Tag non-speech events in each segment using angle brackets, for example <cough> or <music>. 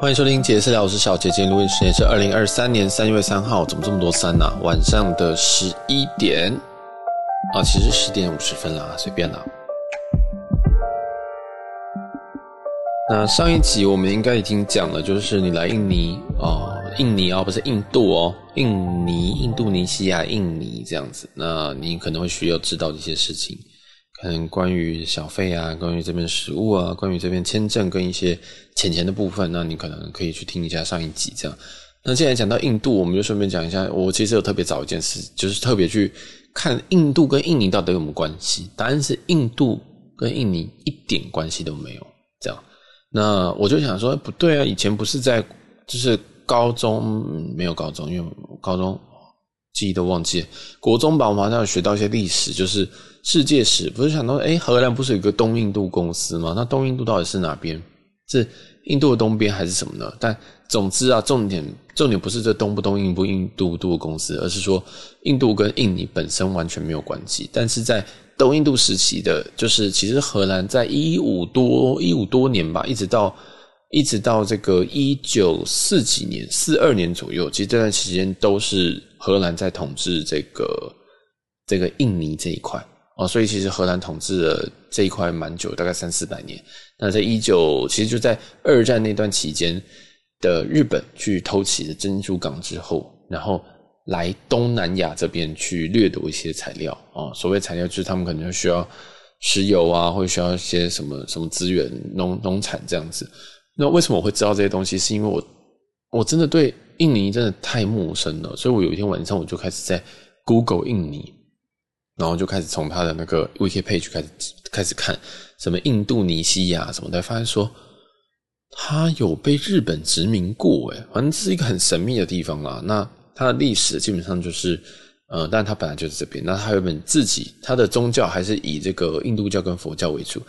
欢迎收听杰私聊，我是小杰，今天录音时间是二零二三年三月三号，怎么这么多三呢、啊？晚上的十一点啊，其实十点五十分啦，随便啦。那上一集我们应该已经讲了，就是你来印尼哦，印尼哦，不是印度哦，印尼、印度尼西亚、印尼这样子，那你可能会需要知道一些事情。可能关于小费啊，关于这边食物啊，关于这边签证跟一些钱钱的部分，那你可能可以去听一下上一集这样。那既然讲到印度，我们就顺便讲一下，我其实有特别找一件事，就是特别去看印度跟印尼到底有什么关系。答案是印度跟印尼一点关系都没有。这样，那我就想说，不对啊，以前不是在就是高中，没有高中，因为高中。记忆都忘记了，国中吧，我们好像有学到一些历史，就是世界史。不是想到，哎，荷兰不是有个东印度公司吗？那东印度到底是哪边？是印度的东边还是什么呢？但总之啊，重点重点不是这东不东、印不印度度的公司，而是说印度跟印尼本身完全没有关系。但是在东印度时期的，就是其实荷兰在一五多一五多年吧，一直到。一直到这个一九四几年、四二年左右，其实这段期间都是荷兰在统治这个这个印尼这一块哦，所以其实荷兰统治了这一块蛮久，大概三四百年。那在一九，其实就在二战那段期间的日本去偷袭了珍珠港之后，然后来东南亚这边去掠夺一些材料啊，所谓材料就是他们可能需要石油啊，或者需要一些什么什么资源、农农产这样子。那为什么我会知道这些东西？是因为我我真的对印尼真的太陌生了，所以我有一天晚上我就开始在 Google 印尼，然后就开始从他的那个 Wiki page 开始开始看什么印度尼西亚什么的，发现说他有被日本殖民过，诶，反正这是一个很神秘的地方啦。那它的历史基本上就是，呃，但它本来就是这边，那它有本自己，它的宗教还是以这个印度教跟佛教为主。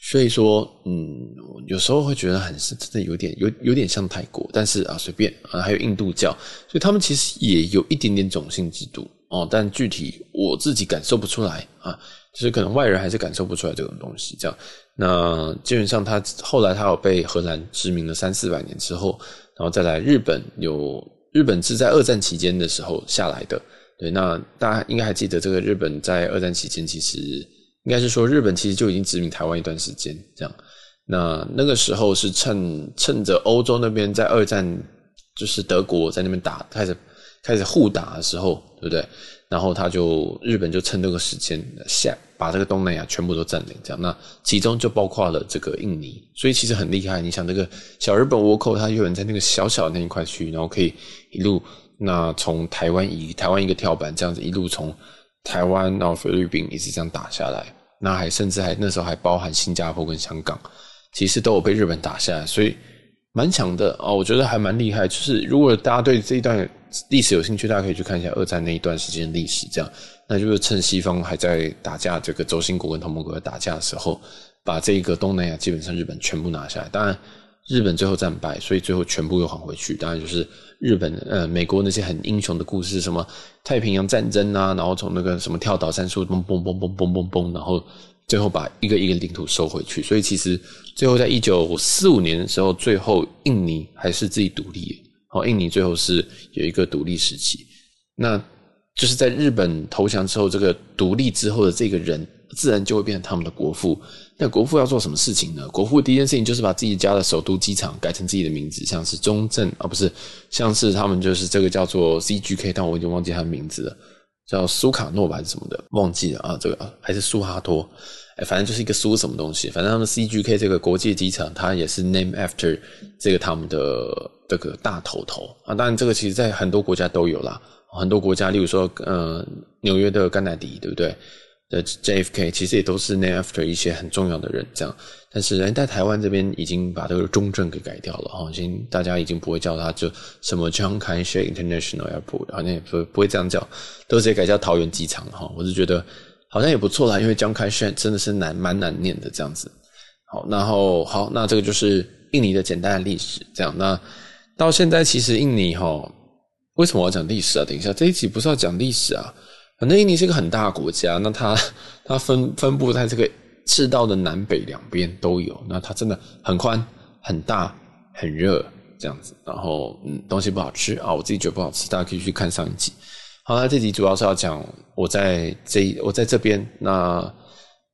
所以说，嗯，有时候会觉得很是真的有点有有点像泰国，但是啊，随便啊，还有印度教，所以他们其实也有一点点种姓制度哦，但具体我自己感受不出来啊，就是可能外人还是感受不出来这种东西。这样，那基本上他后来他有被荷兰殖民了三四百年之后，然后再来日本有日本是在二战期间的时候下来的，对，那大家应该还记得这个日本在二战期间其实。应该是说，日本其实就已经殖民台湾一段时间，这样。那那个时候是趁趁着欧洲那边在二战，就是德国在那边打，开始开始互打的时候，对不对？然后他就日本就趁这个时间下把这个东南亚全部都占领，这样。那其中就包括了这个印尼，所以其实很厉害。你想，这个小日本倭寇，他有人在那个小小的那一块区域，然后可以一路那从台湾以台湾一个跳板，这样子一路从台湾到菲律宾，一直这样打下来。那还甚至还那时候还包含新加坡跟香港，其实都有被日本打下来，所以蛮强的哦。我觉得还蛮厉害。就是如果大家对这一段历史有兴趣，大家可以去看一下二战那一段时间的历史。这样，那就是趁西方还在打架，这个轴心国跟同盟国在打架的时候，把这个东南亚基本上日本全部拿下来。当然。日本最后战败，所以最后全部又还回去。当然就是日本呃，美国那些很英雄的故事，什么太平洋战争啊，然后从那个什么跳岛战术，嘣嘣嘣嘣嘣嘣嘣，然后最后把一个一个领土收回去。所以其实最后在一九四五年的时候，最后印尼还是自己独立。好，印尼最后是有一个独立时期。那就是在日本投降之后，这个独立之后的这个人，自然就会变成他们的国父。那国父要做什么事情呢？国父第一件事情就是把自己家的首都机场改成自己的名字，像是中正啊，不是，像是他们就是这个叫做 CGK，但我已经忘记他的名字了，叫苏卡诺吧还是什么的，忘记了啊，这个还是苏哈托，哎，反正就是一个苏什么东西，反正他们 CGK 这个国际机场，它也是 name after 这个他们的这个大头头啊。当然，这个其实在很多国家都有啦，很多国家，例如说，呃，纽约的甘乃迪，对不对？的 JFK 其实也都是 NAE AFTER 一些很重要的人，这样。但是人在台湾这边已经把这个中正给改掉了哈，已经大家已经不会叫它就什么 Chiang Kai-shek International Airport，好像也不不会这样叫，都直接改叫桃园机场哈。我是觉得好像也不错啦，因为 Chiang Kai-shek 真的是难蛮难念的这样子。好，然后好，那这个就是印尼的简单的历史，这样。那到现在其实印尼哈，为什么要讲历史啊？等一下这一集不是要讲历史啊？反正印尼是一个很大的国家，那它 <laughs> 它分分布在这个赤道的南北两边都有，那它真的很宽、很大、很热，这样子，然后嗯，东西不好吃啊，我自己觉得不好吃，大家可以去看上一集。好，那这集主要是要讲我在这我在这边那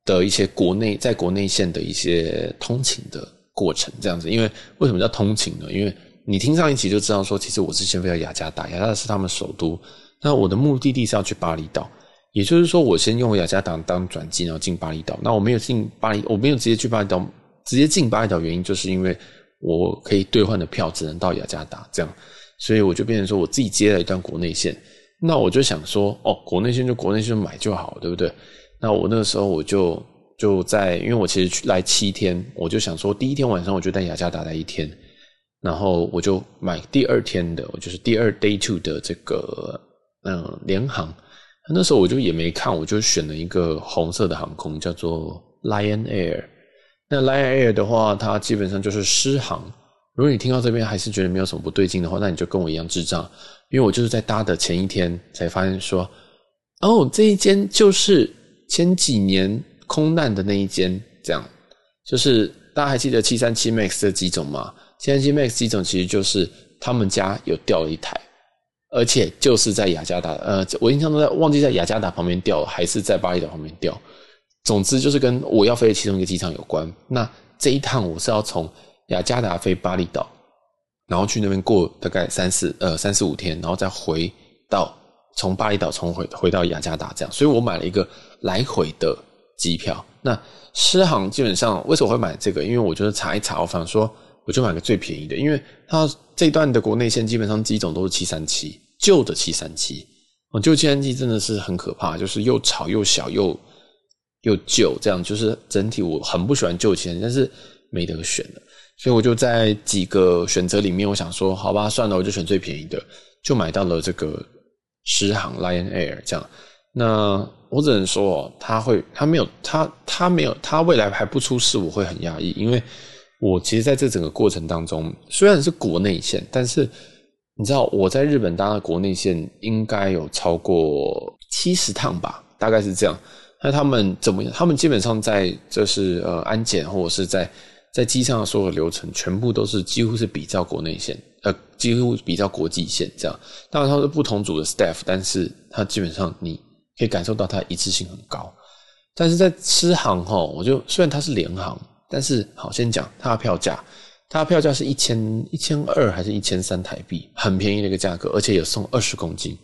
的一些国内在国内线的一些通勤的过程，这样子。因为为什么叫通勤呢？因为你听上一集就知道说，其实我之前飞到雅加达，雅加达是他们首都。那我的目的地是要去巴厘岛，也就是说，我先用雅加达当转机，然后进巴厘岛。那我没有进巴厘，我没有直接去巴厘岛，直接进巴厘岛原因就是因为我可以兑换的票只能到雅加达，这样，所以我就变成说我自己接了一段国内线。那我就想说，哦，国内线就国内线买就好，对不对？那我那个时候我就就在，因为我其实去来七天，我就想说，第一天晚上我就在雅加达待一天，然后我就买第二天的，我就是第二 day two 的这个嗯联航。那时候我就也没看，我就选了一个红色的航空，叫做 Lion Air。那 Lion Air 的话，它基本上就是失航。如果你听到这边还是觉得没有什么不对劲的话，那你就跟我一样智障。因为我就是在搭的前一天才发现说，哦，这一间就是前几年空难的那一间，这样，就是大家还记得七三七 MAX 的机种吗？七三七 MAX 机种其实就是他们家有掉了一台，而且就是在雅加达，呃，我印象中在忘记在雅加达旁边掉，还是在巴厘岛旁边掉。总之就是跟我要飞的其中一个机场有关。那这一趟我是要从雅加达飞巴厘岛。然后去那边过大概三四呃三四五天，然后再回到从巴厘岛重回回到雅加达这样，所以我买了一个来回的机票。那狮航基本上为什么会买这个？因为我觉得查一查，我反正说我就买个最便宜的，因为它这一段的国内线基本上机种都是七三七旧的七三七，哦旧七三七真的是很可怕，就是又吵又小又又旧，这样就是整体我很不喜欢旧七三七，但是没得选了。所以我就在几个选择里面，我想说，好吧，算了，我就选最便宜的，就买到了这个狮航 Lion Air 这样。那我只能说哦，他会，他没有，他他没有，他未来还不出事，我会很压抑，因为我其实在这整个过程当中，虽然是国内线，但是你知道我在日本搭的国内线应该有超过七十趟吧，大概是这样。那他们怎么样？他们基本上在就是呃安检或者是在。在机上的所有流程全部都是几乎是比较国内线，呃，几乎比较国际线这样。当然它是不同组的 staff，但是它基本上你可以感受到它一致性很高。但是在狮航哈，我就虽然它是联航，但是好先讲它的票价，它票价是一千一千二还是一千三台币，很便宜的一个价格，而且有送二十公斤。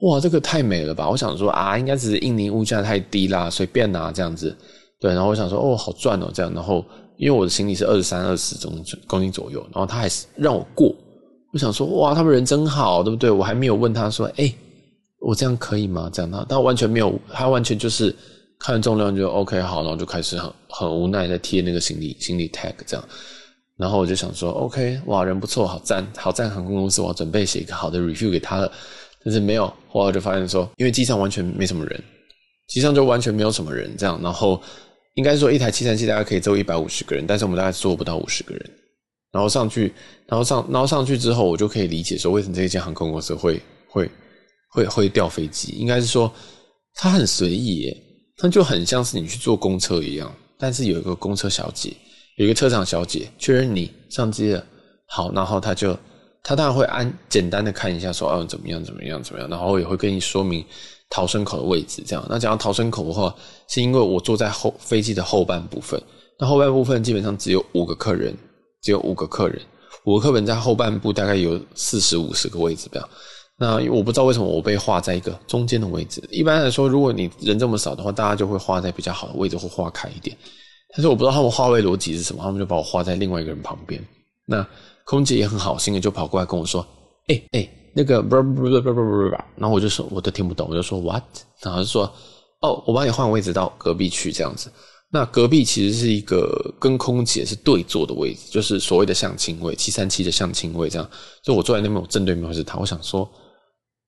哇，这个太美了吧！我想说啊，应该只是印尼物价太低啦，随便拿这样子。对，然后我想说哦，好赚哦，这样，然后。因为我的行李是二十三、二十公公斤左右，然后他还是让我过。我想说，哇，他们人真好，对不对？我还没有问他说，哎、我这样可以吗？这样他，他完全没有，他完全就是看重量就 OK 好，然后就开始很很无奈在贴那个行李行李 tag 这样。然后我就想说，OK，哇，人不错，好赞，好赞航空公司，我要准备写一个好的 review 给他了。但是没有，后来我就发现说，因为机上完全没什么人，机上就完全没有什么人这样，然后。应该说，一台七三七大概可以坐一百五十个人，但是我们大概坐不到五十个人。然后上去，然后上，然后上去之后，我就可以理解说，为什么这一间航空公司会会会会掉飞机。应该是说，它很随意耶，它就很像是你去坐公车一样。但是有一个公车小姐，有一个车长小姐确认你上机了，好，然后他就他当然会按简单的看一下说，哦，怎么样怎么样怎么样，然后也会跟你说明。逃生口的位置，这样。那讲到逃生口的话，是因为我坐在后飞机的后半部分。那后半部分基本上只有五个客人，只有五个客人，五个客人在后半部大概有四十五十个位置这样。那我不知道为什么我被划在一个中间的位置。一般来说，如果你人这么少的话，大家就会划在比较好的位置或划开一点。但是我不知道他们划位逻辑是什么，他们就把我划在另外一个人旁边。那空姐也很好心的就跑过来跟我说：“哎、欸、哎。”那个不不不不不不，然后我就说我都听不懂，我就说 what，然后就说哦，我帮你换位置到隔壁去这样子。那隔壁其实是一个跟空姐是对坐的位置，就是所谓的相亲位，七三七的相亲位这样。就我坐在那边，我正对面是他。我想说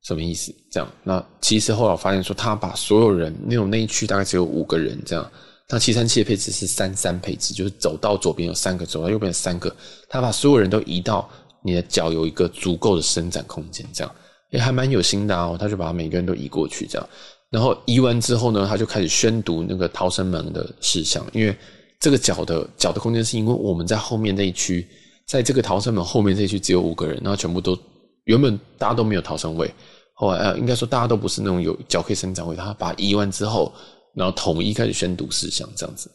什么意思？这样。那其实后来我发现说，他把所有人那种那一区大概只有五个人这样。那七三七的配置是三三配置，就是走到左边有三个，走到右边有三个，他把所有人都移到。你的脚有一个足够的伸展空间，这样也还蛮有心的哦。他就把每个人都移过去，这样，然后移完之后呢，他就开始宣读那个逃生门的事项。因为这个脚的脚的空间，是因为我们在后面那一区在这个逃生门后面这一区只有五个人，然后全部都原本大家都没有逃生位，后来呃应该说大家都不是那种有脚可以伸展位，他把移完之后，然后统一开始宣读事项这样子。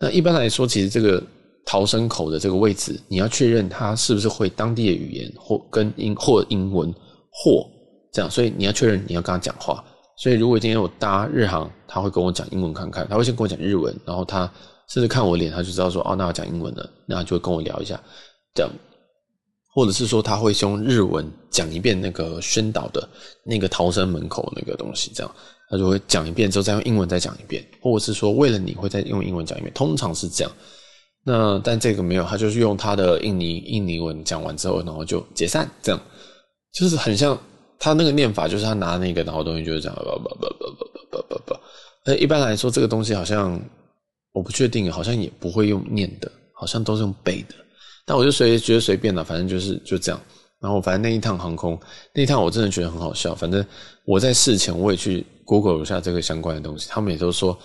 那一般来说，其实这个逃生口的这个位置，你要确认他是不是会当地的语言或跟英或英文或这样，所以你要确认你要跟他讲话。所以如果今天我搭日航，他会跟我讲英文看看，他会先跟我讲日文，然后他甚至看我脸，他就知道说哦，那我讲英文了，那就跟我聊一下这样，或者是说他会用日文讲一遍那个宣导的那个逃生门口那个东西这样。他就会讲一遍之后再用英文再讲一遍，或者是说为了你会再用英文讲一遍，通常是这样。那但这个没有，他就是用他的印尼印尼文讲完之后，然后就解散，这样就是很像他那个念法，就是他拿那个然后东西就是这样，不不不不不不不不。那一般来说这个东西好像我不确定，好像也不会用念的，好像都是用背的。但我就随觉得随便了，反正就是就这样。然后反正那一趟航空那一趟我真的觉得很好笑，反正我在事前我也去。Google 一下这个相关的东西，他们也都说，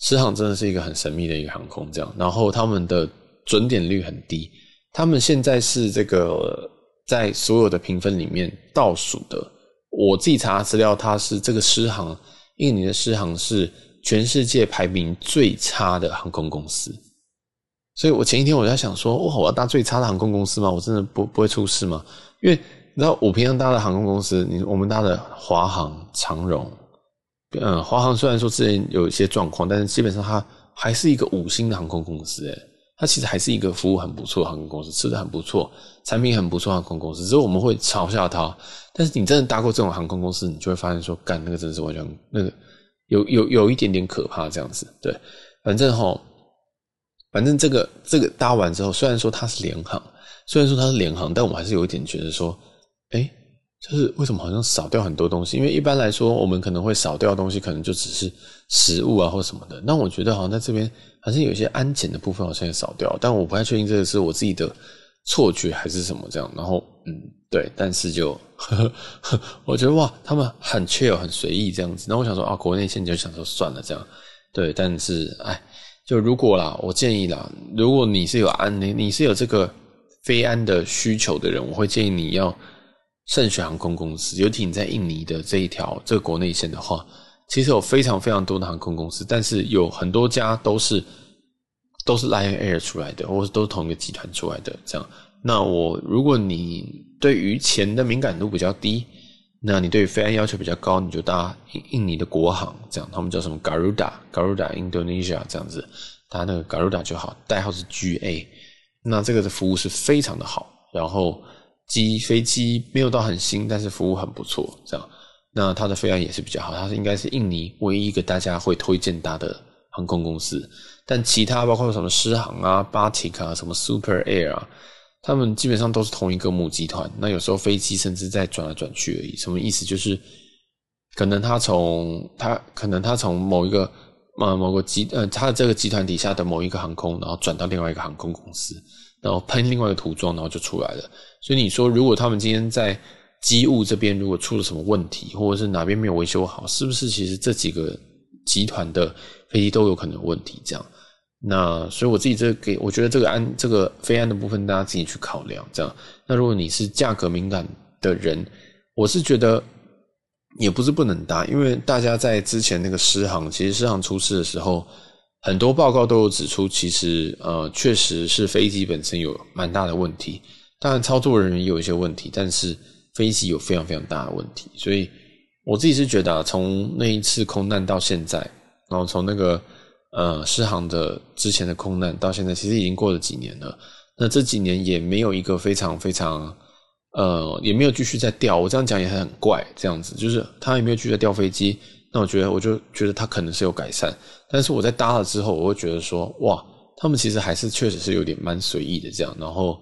狮航真的是一个很神秘的一个航空，这样。然后他们的准点率很低，他们现在是这个在所有的评分里面倒数的。我自己查资料，它是这个狮航，印尼的狮航是全世界排名最差的航空公司。所以我前一天我在想说，哇，我要搭最差的航空公司吗？我真的不不会出事吗？因为你知道，我平常搭的航空公司，你我们搭的华航、长荣。嗯，华航虽然说之前有一些状况，但是基本上它还是一个五星的航空公司。诶，它其实还是一个服务很不错的航空公司，吃的很不错，产品很不错航空公司。只是我们会嘲笑它，但是你真的搭过这种航空公司，你就会发现说，干那个真的是完全那个有有有一点点可怕这样子。对，反正哈，反正这个这个搭完之后，虽然说它是联航，虽然说它是联航，但我还是有一点觉得说，诶就是为什么好像少掉很多东西？因为一般来说，我们可能会少掉的东西，可能就只是食物啊或什么的。那我觉得好像在这边，好像有一些安检的部分好像也少掉，但我不太确定这个是我自己的错觉还是什么这样。然后，嗯，对，但是就呵呵，<laughs> 我觉得哇，他们很 chill 很随意这样子。那我想说啊，国内线就想说算了这样。对，但是哎，就如果啦，我建议啦，如果你是有安你你是有这个非安的需求的人，我会建议你要。圣选航空公司，尤其你在印尼的这一条这个国内线的话，其实有非常非常多的航空公司，但是有很多家都是都是 Lion Air 出来的，或是都是同一个集团出来的。这样，那我如果你对于钱的敏感度比较低，那你对于飞安要求比较高，你就搭印印尼的国航，这样他们叫什么 Garuda Garuda Indonesia 这样子，搭那个 Garuda 就好，代号是 GA，那这个的服务是非常的好，然后。机飞机没有到很新，但是服务很不错。这样，那它的飞安也是比较好。它是应该是印尼唯一一个大家会推荐它的航空公司。但其他包括什么狮航啊、Batik 啊、什么 Super Air 啊，他们基本上都是同一个母集团。那有时候飞机甚至在转来转去而已。什么意思？就是可能他从他可能他从某一个呃某个集呃他的这个集团底下的某一个航空，然后转到另外一个航空公司。然后喷另外一个涂装，然后就出来了。所以你说，如果他们今天在机务这边如果出了什么问题，或者是哪边没有维修好，是不是其实这几个集团的飞机都有可能有问题？这样，那所以我自己这给，我觉得这个安这个飞安的部分，大家自己去考量。这样，那如果你是价格敏感的人，我是觉得也不是不能搭，因为大家在之前那个狮航，其实狮航出事的时候。很多报告都有指出，其实呃，确实是飞机本身有蛮大的问题。当然，操作人员也有一些问题，但是飞机有非常非常大的问题。所以我自己是觉得啊，从那一次空难到现在，然后从那个呃失航的之前的空难到现在，其实已经过了几年了。那这几年也没有一个非常非常呃，也没有继续在掉。我这样讲也很怪，这样子就是他也没有继续在掉飞机。那我觉得，我就觉得他可能是有改善，但是我在搭了之后，我会觉得说，哇，他们其实还是确实是有点蛮随意的这样，然后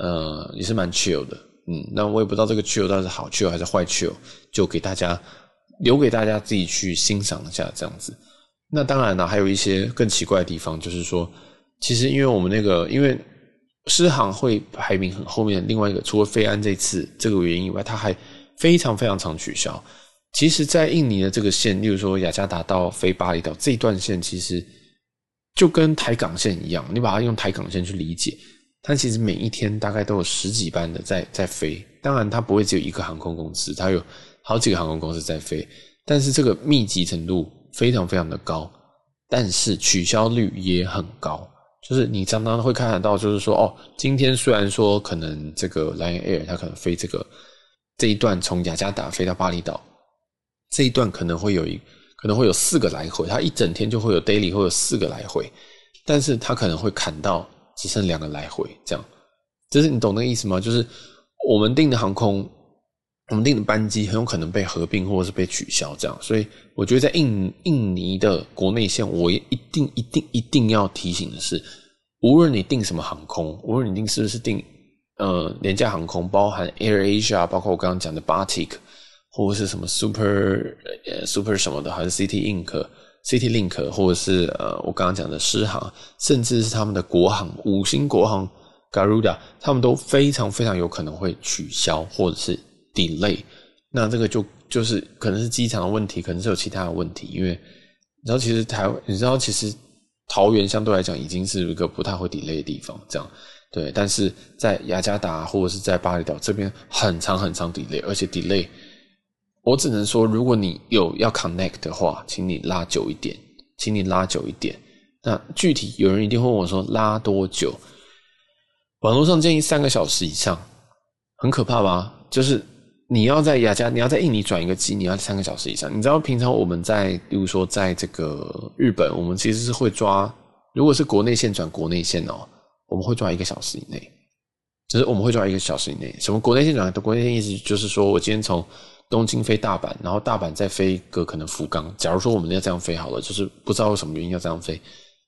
呃也是蛮 chill 的，嗯，那我也不知道这个 chill 到底是好 chill 还是坏 chill，就给大家留给大家自己去欣赏一下这样子。那当然呢，还有一些更奇怪的地方，就是说，其实因为我们那个因为狮航会排名很后面，另外一个除了飞安这次这个原因以外，它还非常非常常取消。其实，在印尼的这个线，例如说雅加达到飞巴厘岛这一段线，其实就跟台港线一样，你把它用台港线去理解，它其实每一天大概都有十几班的在在飞。当然，它不会只有一个航空公司，它有好几个航空公司在飞。但是这个密集程度非常非常的高，但是取消率也很高。就是你常常会看得到，就是说，哦，今天虽然说可能这个 Lion Air 它可能飞这个这一段从雅加达飞到巴厘岛，这一段可能会有一可能会有四个来回，它一整天就会有 daily 会有四个来回，但是它可能会砍到只剩两个来回，这样，就是你懂那个意思吗？就是我们订的航空。我们订的班机很有可能被合并或者是被取消，这样，所以我觉得在印印尼的国内线，我也一定一定一定要提醒的是，无论你订什么航空，无论你订是不是订呃廉价航空，包含 Air Asia，包括我刚刚讲的 Batik，或者是什么 Super 呃 Super 什么的，还是 City Ink City Link，或者是呃我刚刚讲的狮航，甚至是他们的国航五星国航 Garuda，他们都非常非常有可能会取消，或者是。delay，那这个就就是可能是机场的问题，可能是有其他的问题，因为你知道，其实台湾，你知道，其实桃园相对来讲已经是一个不太会 delay 的地方，这样对。但是在雅加达或者是在巴厘岛这边，很长很长 delay，而且 delay，我只能说，如果你有要 connect 的话，请你拉久一点，请你拉久一点。那具体有人一定会问我说拉多久？网络上建议三个小时以上，很可怕吧？就是。你要在雅加，你要在印尼转一个机，你要三个小时以上。你知道平常我们在，比如说在这个日本，我们其实是会抓，如果是国内线转国内线哦，我们会抓一个小时以内，就是我们会抓一个小时以内。什么国内线转的国内线意思就是说我今天从东京飞大阪，然后大阪再飞个可能福冈。假如说我们要这样飞好了，就是不知道为什么原因要这样飞，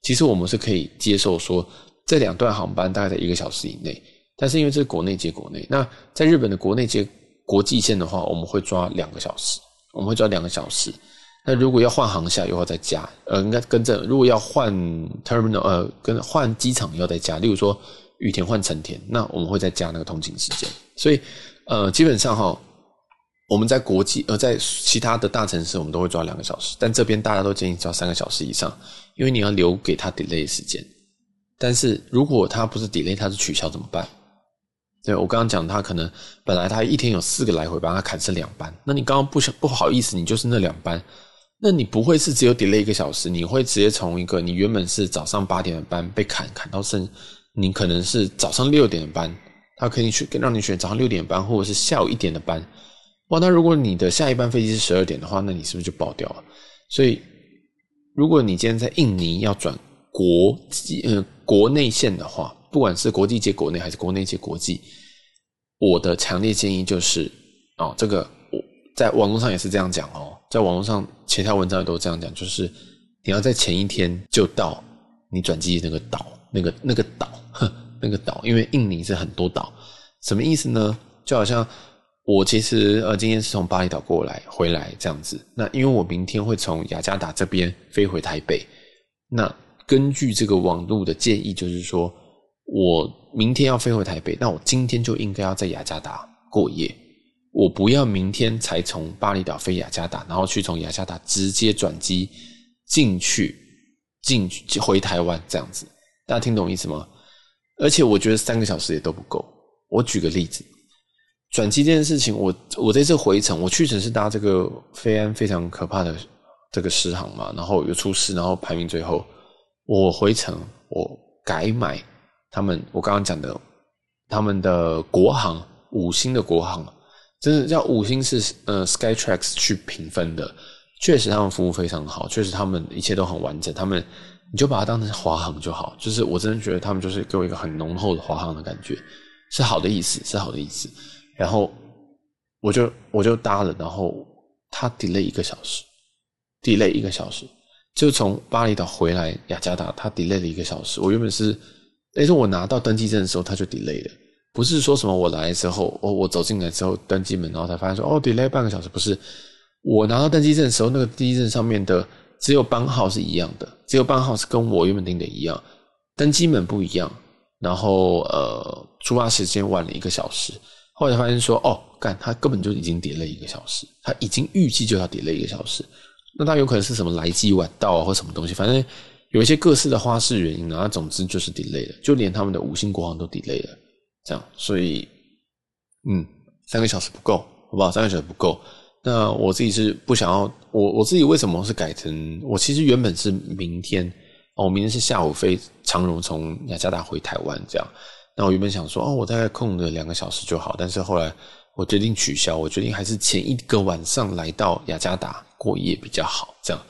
其实我们是可以接受说这两段航班大概在一个小时以内，但是因为这是国内接国内，那在日本的国内接。国际线的话，我们会抓两个小时，我们会抓两个小时。那如果要换航下，又要再加，呃，应该跟着。如果要换 terminal，呃，跟换机场要再加。例如说羽田换成田，那我们会再加那个通勤时间。所以，呃，基本上哈，我们在国际，呃，在其他的大城市，我们都会抓两个小时，但这边大家都建议抓三个小时以上，因为你要留给他 delay 时间。但是如果他不是 delay，他是取消怎么办？对，我刚刚讲，他可能本来他一天有四个来回，把他砍成两班。那你刚刚不想不好意思，你就是那两班，那你不会是只有 delay 一个小时？你会直接从一个你原本是早上八点的班被砍砍到剩，你可能是早上六点的班，他可以去让你选早上六点班，或者是下午一点的班。哇，那如果你的下一班飞机是十二点的话，那你是不是就爆掉了？所以，如果你今天在印尼要转国际呃国内线的话，不管是国际接国内还是国内接国际，我的强烈建议就是，哦，这个我在网络上也是这样讲哦，在网络上其他文章也都这样讲，就是你要在前一天就到你转机那个岛，那个那个岛，哼，那个岛，因为印尼是很多岛，什么意思呢？就好像我其实呃今天是从巴厘岛过来回来这样子，那因为我明天会从雅加达这边飞回台北，那根据这个网络的建议，就是说。我明天要飞回台北，那我今天就应该要在雅加达过夜。我不要明天才从巴厘岛飞雅加达，然后去从雅加达直接转机进去进去回台湾这样子。大家听懂意思吗？而且我觉得三个小时也都不够。我举个例子，转机这件事情，我我这次回程，我去程是搭这个飞安非常可怕的这个狮航嘛，然后又出事，然后排名最后。我回程我改买。他们，我刚刚讲的，他们的国航五星的国航，真的叫五星是呃 Skytrax 去评分的，确实他们服务非常好，确实他们一切都很完整，他们你就把它当成华航就好，就是我真的觉得他们就是给我一个很浓厚的华航的感觉，是好的意思，是好的意思。然后我就我就搭了，然后他 delay 一个小时，delay 一个小时，就从巴厘岛回来雅加达，他 delay 了一个小时，我原本是。诶，说我拿到登机证的时候，他就 delay 了，不是说什么我来之后，我我走进来之后登机门，然后才发现说哦 delay 半个小时，不是，我拿到登机证的时候，那个登机证上面的只有班号是一样的，只有班号是跟我原本订的一样，登机门不一样，然后呃出发时间晚了一个小时，后来发现说哦干，他根本就已经 delay 一个小时，他已经预计就要 delay 一个小时，那他有可能是什么来机晚到啊或什么东西，反正。有一些各式的花式原因啊，总之就是 delay 了，就连他们的五星国航都 delay 了，这样，所以，嗯，三个小时不够，好不好？三个小时不够。那我自己是不想要，我我自己为什么是改成？我其实原本是明天，哦，我明天是下午飞长荣从雅加达回台湾，这样。那我原本想说，哦，我大概空个两个小时就好，但是后来我决定取消，我决定还是前一个晚上来到雅加达过夜比较好，这样。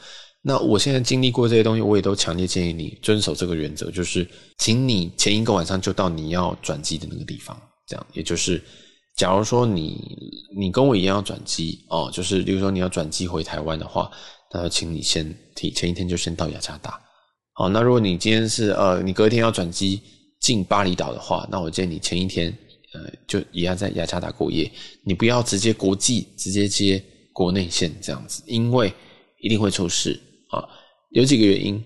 那我现在经历过这些东西，我也都强烈建议你遵守这个原则，就是请你前一个晚上就到你要转机的那个地方，这样，也就是。假如说你你跟我一样要转机哦，就是比如说你要转机回台湾的话，那请你先提前一天就先到雅加达。好，那如果你今天是呃你隔天要转机进巴厘岛的话，那我建议你前一天呃就也要在雅加达过夜，你不要直接国际直接接国内线这样子，因为一定会出事啊。有几个原因，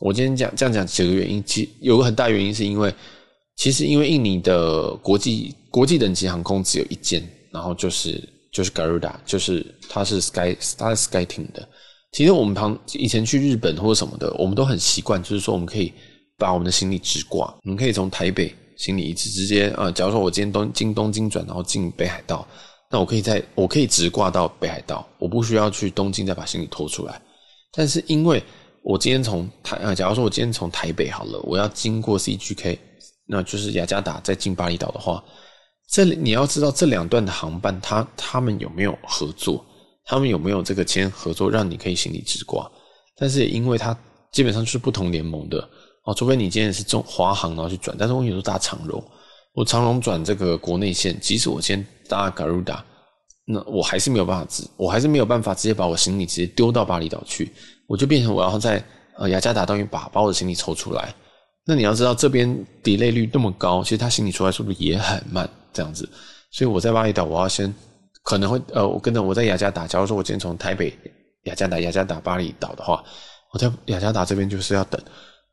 我今天讲这样讲几个原因，其有个很大原因是因为。其实，因为印尼的国际国际等级航空只有一间，然后就是就是 Garuda，就是它是 Sky，它是 SkyTeam 的。其实我们旁以前去日本或者什么的，我们都很习惯，就是说我们可以把我们的行李直挂，我们可以从台北行李一次直接啊、假如说我今天东经东京转，然后进北海道，那我可以在我可以直挂到北海道，我不需要去东京再把行李拖出来。但是因为我今天从台啊，假如说我今天从台北好了，我要经过 CGK。那就是雅加达再进巴厘岛的话，这里你要知道这两段的航班，他他们有没有合作？他们有没有这个签合作，让你可以行李直挂？但是也因为它基本上就是不同联盟的哦，除非你今天是中华航然后去转，但是我有时候搭长荣，我长荣转这个国内线，即使我先搭 Garuda，那我还是没有办法直，我还是没有办法直接把我行李直接丢到巴厘岛去，我就变成我要在呃雅加达当中把把我的行李抽出来。那你要知道，这边 delay 率那么高，其实他行李出来速度也很慢，这样子。所以我在巴厘岛，我要先可能会呃，我跟着我在雅加达。假如说我今天从台北雅加达，雅加达巴厘岛的话，我在雅加达这边就是要等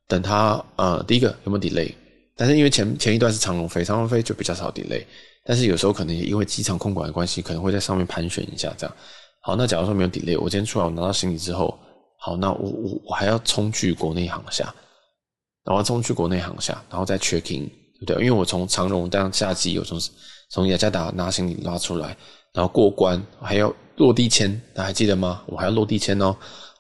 等他呃，第一个有没有 delay？但是因为前前一段是长龙飞，长龙飞就比较少 delay。但是有时候可能也因为机场空管的关系，可能会在上面盘旋一下这样。好，那假如说没有 delay，我今天出来我拿到行李之后，好，那我我我还要冲去国内航下。然后冲去国内航下，然后再 check in，对不对？因为我从长龙这样下机，我从从雅加达拿行李拉出来，然后过关，还要落地签，大家还记得吗？我还要落地签哦，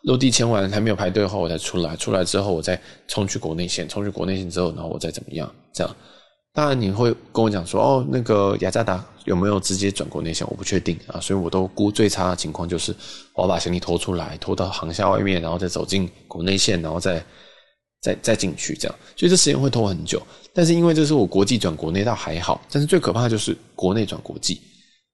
落地签完还没有排队的话，我再出来，出来之后我再冲去国内线，冲去国内线之后，然后我再怎么样？这样，当然你会跟我讲说，哦，那个雅加达有没有直接转国内线？我不确定啊，所以我都估最差的情况就是我要把行李拖出来，拖到航厦外面，然后再走进国内线，然后再。再再进去这样，所以这时间会拖很久。但是因为这是我国际转国内倒还好，但是最可怕的就是国内转国际。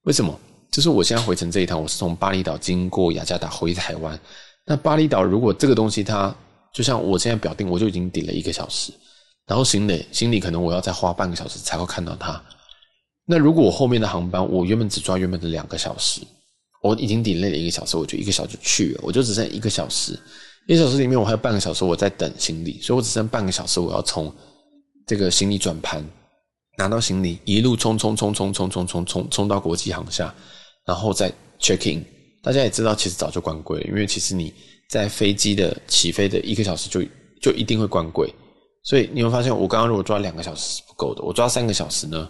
为什么？就是我现在回程这一趟，我是从巴厘岛经过雅加达回台湾。那巴厘岛如果这个东西它就像我现在表定，我就已经抵了一个小时，然后行李行李可能我要再花半个小时才会看到它。那如果我后面的航班我原本只抓原本的两个小时，我已经抵累了一个小时，我就一个小时去了，我就只剩一个小时。一个小时里面，我还有半个小时我在等行李，所以我只剩半个小时，我要从这个行李转盘拿到行李，一路冲冲冲冲冲冲冲冲冲到国际航厦，然后再 check in。大家也知道，其实早就关柜了，因为其实你在飞机的起飞的一个小时就就一定会关柜，所以你会发现，我刚刚如果抓两个小时是不够的，我抓三个小时呢，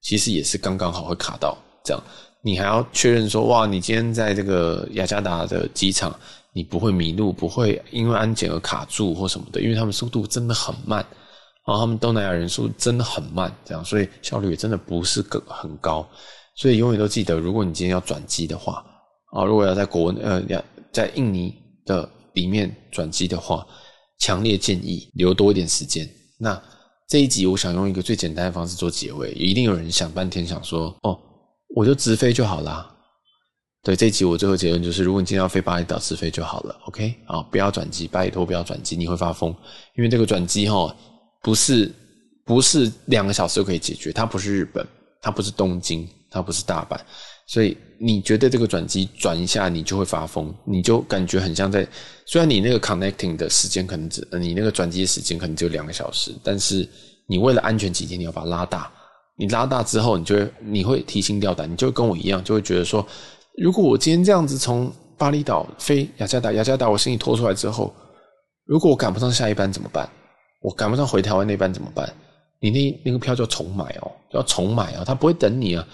其实也是刚刚好会卡到这样。你还要确认说，哇，你今天在这个雅加达的机场。你不会迷路，不会因为安检而卡住或什么的，因为他们速度真的很慢，然后他们东南亚人速度真的很慢，这样，所以效率也真的不是个很高。所以永远都记得，如果你今天要转机的话，啊，如果要在国呃在印尼的里面转机的话，强烈建议留多一点时间。那这一集我想用一个最简单的方式做结尾，一定有人想半天想说，哦，我就直飞就好啦。对，这一集我最后结论就是，如果你今天要飞巴厘岛直飞就好了，OK？啊，不要转机，拜托不要转机，你会发疯，因为这个转机齁，不是不是两个小时就可以解决，它不是日本，它不是东京，它不是大阪，所以你觉得这个转机转一下你就会发疯，你就感觉很像在，虽然你那个 connecting 的时间可能只，你那个转机的时间可能只有两个小时，但是你为了安全起见，你要把它拉大，你拉大之后，你就会你会提心吊胆，你就会跟我一样，就会觉得说。如果我今天这样子从巴厘岛飞雅加达，雅加达我行李拖出来之后，如果我赶不上下一班怎么办？我赶不上回台湾那班怎么办？你那那个票就要重买哦，要重买哦，他不会等你啊，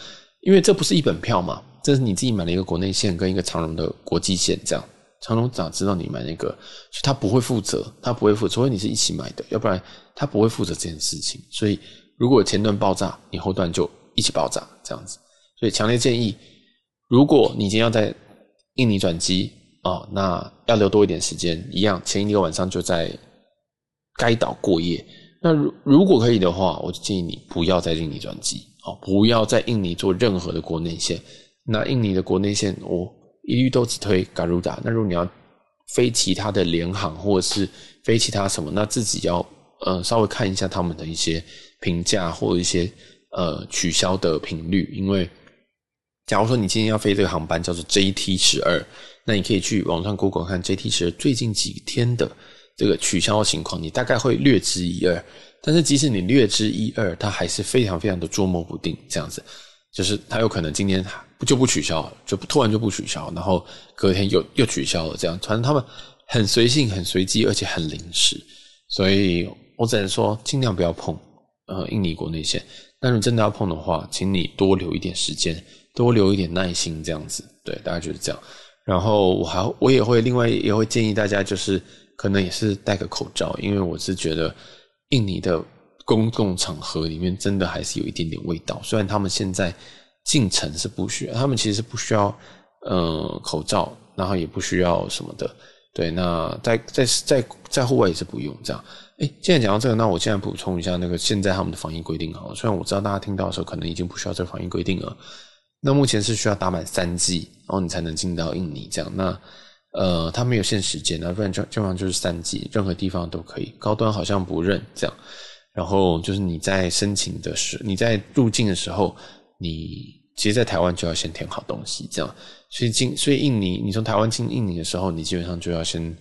因为这不是一本票嘛，这是你自己买了一个国内线跟一个长荣的国际线这样。长荣咋知道你买那个？所以他不会负责，他不会负，除非你是一起买的，要不然他不会负责这件事情。所以如果前段爆炸，你后段就一起爆炸这样子。所以强烈建议，如果你今天要在印尼转机哦，那要留多一点时间，一样前一个晚上就在该岛过夜。那如如果可以的话，我就建议你不要在印尼转机哦，不要在印尼做任何的国内线。那印尼的国内线，我一律都只推 Garuda。那如果你要飞其他的联航或者是飞其他什么，那自己要呃稍微看一下他们的一些评价或者一些呃取消的频率，因为。假如说你今天要飞这个航班叫做 JT 十二，那你可以去网上 Google 看 JT 十二最近几天的这个取消的情况，你大概会略知一二。但是即使你略知一二，它还是非常非常的捉摸不定，这样子，就是它有可能今天就不取消，就突然就不取消，然后隔天又又取消了，这样，反正他们很随性、很随机，而且很临时，所以我只能说尽量不要碰呃印尼国内线。但是真的要碰的话，请你多留一点时间。多留一点耐心，这样子，对，大概就是这样。然后我还我也会另外也会建议大家，就是可能也是戴个口罩，因为我是觉得印尼的公共场合里面真的还是有一点点味道。虽然他们现在进城是不需要，他们其实是不需要呃口罩，然后也不需要什么的。对，那在在在在户外也是不用这样。诶，既然讲到这个，那我现在补充一下那个现在他们的防疫规定好了。虽然我知道大家听到的时候可能已经不需要这个防疫规定了。那目前是需要打满三剂，然后你才能进到印尼这样。那呃，它没有限时间，那不然就基本上就是三级，任何地方都可以。高端好像不认这样。然后就是你在申请的时，你在入境的时候，你其实，在台湾就要先填好东西这样。所以进，所以印尼，你从台湾进印尼的时候，你基本上就要先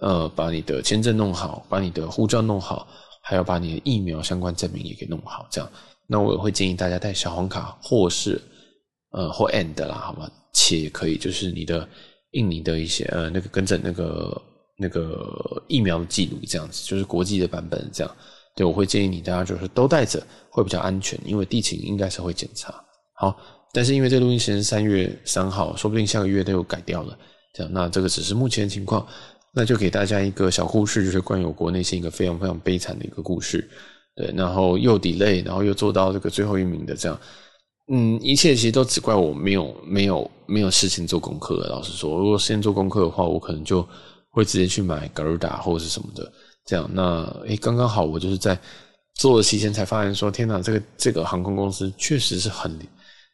呃把你的签证弄好，把你的护照弄好，还要把你的疫苗相关证明也给弄好这样。那我也会建议大家带小黄卡或是。呃，或 and 啦，好吗，且可以就是你的印尼的一些呃那个跟诊那个那个疫苗记录这样子，就是国际的版本这样。对，我会建议你大家就是都带着会比较安全，因为地勤应该是会检查。好，但是因为这录音时间三月三号，说不定下个月都有改掉了。这样，那这个只是目前的情况，那就给大家一个小故事，就是关于我国内线一个非常非常悲惨的一个故事。对，然后又 delay，然后又做到这个最后一名的这样。嗯，一切其实都只怪我没有没有没有事情做功课。老实说，如果事先做功课的话，我可能就会直接去买 Garuda 或者是什么的。这样，那诶，刚刚好，我就是在做的期间才发现说，天哪，这个这个航空公司确实是很，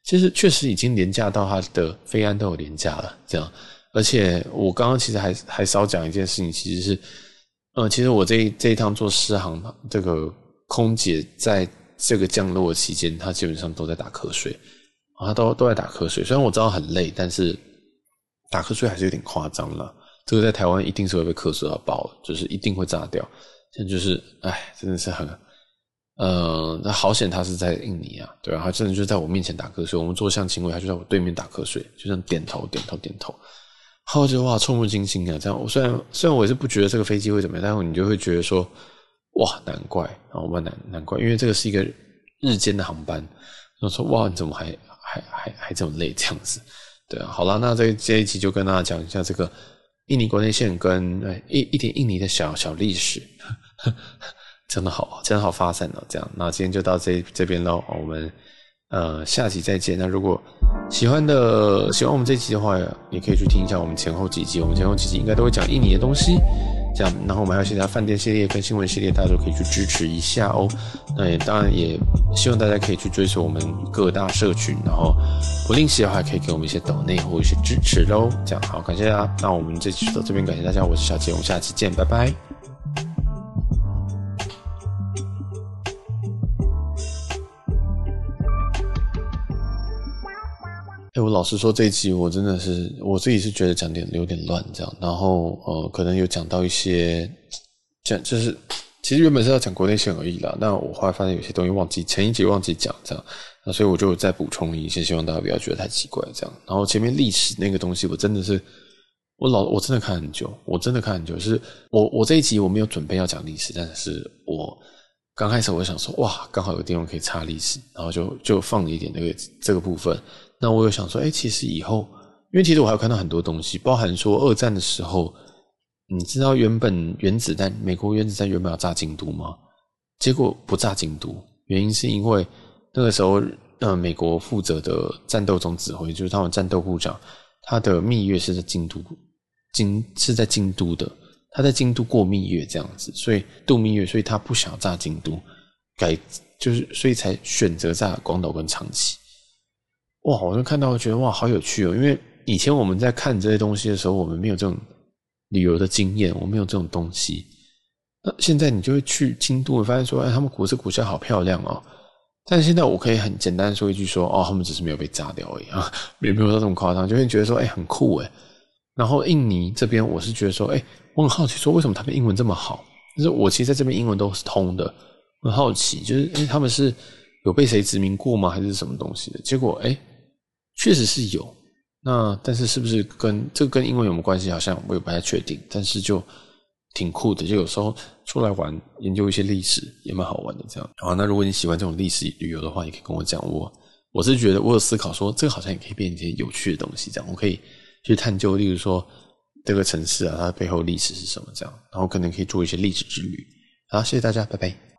其实确实已经廉价到它的飞安都有廉价了。这样，而且我刚刚其实还还少讲一件事情，其实是，呃，其实我这一这一趟做狮航，这个空姐在。这个降落期间，他基本上都在打瞌睡，他都都在打瞌睡。虽然我知道很累，但是打瞌睡还是有点夸张了。这个在台湾一定是会被瞌睡到爆，就是一定会炸掉。现在就是，哎，真的是很，呃，那好险他是在印尼啊，对啊，他真的就在我面前打瞌睡。我们坐相亲位，他就在我对面打瞌睡，就这样点头点头点头。好，我觉得哇，触目惊心啊！这样，我虽然虽然我也是不觉得这个飞机会怎么样，但是你就会觉得说。哇，难怪啊！我难难怪，因为这个是一个日间的航班。我说哇，你怎么还还还还这么累这样子？对啊，好了，那这这一期就跟大家讲一下这个印尼国内线跟一一点印尼的小小历史，<laughs> 真的好，真的好发散哦。这样，那今天就到这这边喽，我们呃下期再见。那如果喜欢的喜欢我们这期的话，也可以去听一下我们前后几集，我们前后几集应该都会讲印尼的东西。这样，然后我们还有其他饭店系列跟新闻系列，大家都可以去支持一下哦。那也当然也希望大家可以去追随我们各大社群，然后不吝惜的话，可以给我们一些抖内或一些支持喽。这样好，感谢大家。那我们这期就到这边，感谢大家，我是小杰，我们下期见，拜拜。哎，我老实说，这一集我真的是我自己是觉得讲点有点乱，这样，然后呃，可能有讲到一些讲，就是其实原本是要讲国内线而已啦，那我后来发现有些东西忘记前一集忘记讲，这样，那所以我就再补充一些，希望大家不要觉得太奇怪，这样。然后前面历史那个东西，我真的是我老我真的看很久，我真的看很久。是我我这一集我没有准备要讲历史，但是我刚开始我想说，哇，刚好有个地方可以插历史，然后就就放了一点那个这个部分。那我有想说，哎，其实以后，因为其实我还有看到很多东西，包含说二战的时候，你知道原本原子弹，美国原子弹原本要炸京都吗？结果不炸京都，原因是因为那个时候，呃，美国负责的战斗总指挥就是他们战斗部长，他的蜜月是在京都。京是在京都的，他在京都过蜜月这样子，所以度蜜月，所以他不想炸京都，改就是所以才选择炸广岛跟长崎。哇，我就看到觉得哇，好有趣哦！因为以前我们在看这些东西的时候，我们没有这种旅游的经验，我们没有这种东西。那现在你就会去京都，会发现说，哎，他们古色古香，好漂亮哦。但是现在我可以很简单说一句说，哦，他们只是没有被炸掉而已啊，<laughs> 也没有到这么夸张，就会觉得说，哎，很酷哎。然后印尼这边，我是觉得说，哎，我很好奇，说为什么他们英文这么好？就是我其实在这边英文都是通的，很好奇，就是哎，他们是有被谁殖民过吗？还是什么东西的？结果哎，确实是有。那但是是不是跟这个跟英文有没有关系？好像我也不太确定。但是就挺酷的，就有时候出来玩，研究一些历史也蛮好玩的。这样。好，那如果你喜欢这种历史旅游的话，也可以跟我讲。我我是觉得我有思考说，这个好像也可以变成一些有趣的东西。这样，我可以。去探究，例如说这个城市啊，它背后历史是什么？这样，然后可能可以做一些历史之旅。好，谢谢大家，拜拜。